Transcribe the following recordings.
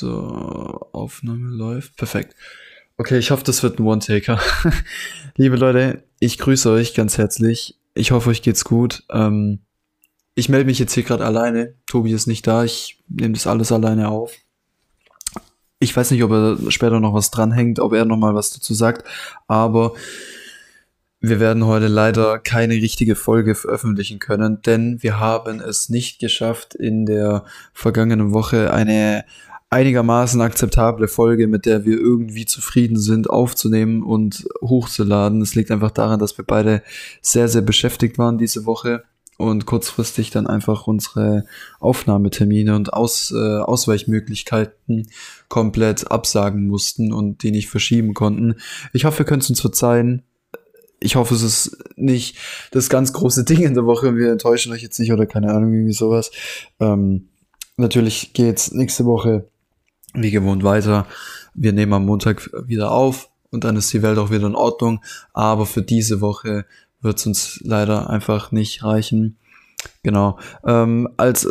So, Aufnahme läuft. Perfekt. Okay, ich hoffe, das wird ein One-Taker. Liebe Leute, ich grüße euch ganz herzlich. Ich hoffe, euch geht's gut. Ähm, ich melde mich jetzt hier gerade alleine. Tobi ist nicht da. Ich nehme das alles alleine auf. Ich weiß nicht, ob er später noch was dranhängt, ob er noch mal was dazu sagt, aber wir werden heute leider keine richtige Folge veröffentlichen können, denn wir haben es nicht geschafft, in der vergangenen Woche eine einigermaßen akzeptable Folge, mit der wir irgendwie zufrieden sind, aufzunehmen und hochzuladen. Es liegt einfach daran, dass wir beide sehr, sehr beschäftigt waren diese Woche und kurzfristig dann einfach unsere Aufnahmetermine und Aus, äh, Ausweichmöglichkeiten komplett absagen mussten und die nicht verschieben konnten. Ich hoffe, können es uns verzeihen. Ich hoffe, es ist nicht das ganz große Ding in der Woche. Wir enttäuschen euch jetzt nicht oder keine Ahnung, irgendwie sowas. Ähm, natürlich geht's nächste Woche wie gewohnt weiter. Wir nehmen am Montag wieder auf und dann ist die Welt auch wieder in Ordnung. Aber für diese Woche wird es uns leider einfach nicht reichen. Genau. Ähm, als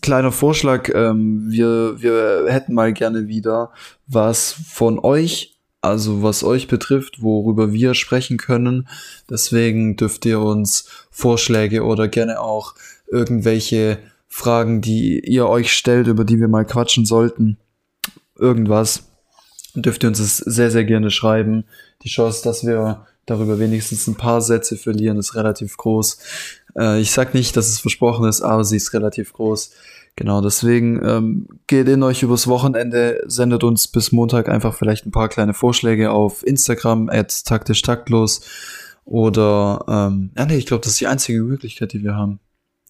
kleiner Vorschlag, ähm, wir, wir hätten mal gerne wieder was von euch, also was euch betrifft, worüber wir sprechen können. Deswegen dürft ihr uns Vorschläge oder gerne auch irgendwelche Fragen, die ihr euch stellt, über die wir mal quatschen sollten, irgendwas, dürft ihr uns es sehr, sehr gerne schreiben. Die Chance, dass wir darüber wenigstens ein paar Sätze verlieren, ist relativ groß. Äh, ich sag nicht, dass es versprochen ist, aber sie ist relativ groß. Genau, deswegen ähm, geht in euch übers Wochenende, sendet uns bis Montag einfach vielleicht ein paar kleine Vorschläge auf Instagram, at taktisch taktlos. Oder, ähm, ja, nee, ich glaube, das ist die einzige Möglichkeit, die wir haben.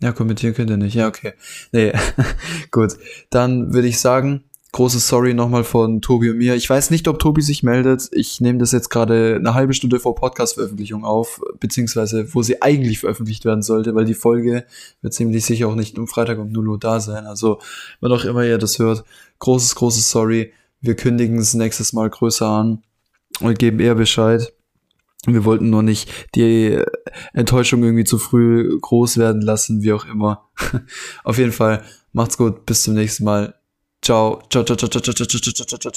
Ja, kommentieren könnt ihr nicht. Ja, okay. Nee, gut. Dann würde ich sagen, großes Sorry nochmal von Tobi und mir. Ich weiß nicht, ob Tobi sich meldet. Ich nehme das jetzt gerade eine halbe Stunde vor Podcast-Veröffentlichung auf, beziehungsweise wo sie eigentlich veröffentlicht werden sollte, weil die Folge wird ziemlich sicher auch nicht am Freitag um 0 Uhr da sein. Also, wann auch immer ihr das hört, großes, großes Sorry. Wir kündigen es nächstes Mal größer an und geben eher Bescheid. Wir wollten nur nicht die Enttäuschung irgendwie zu früh groß werden lassen, wie auch immer. Auf jeden Fall, macht's gut, bis zum nächsten Mal. 叫叫叫叫叫叫叫叫叫叫叫叫。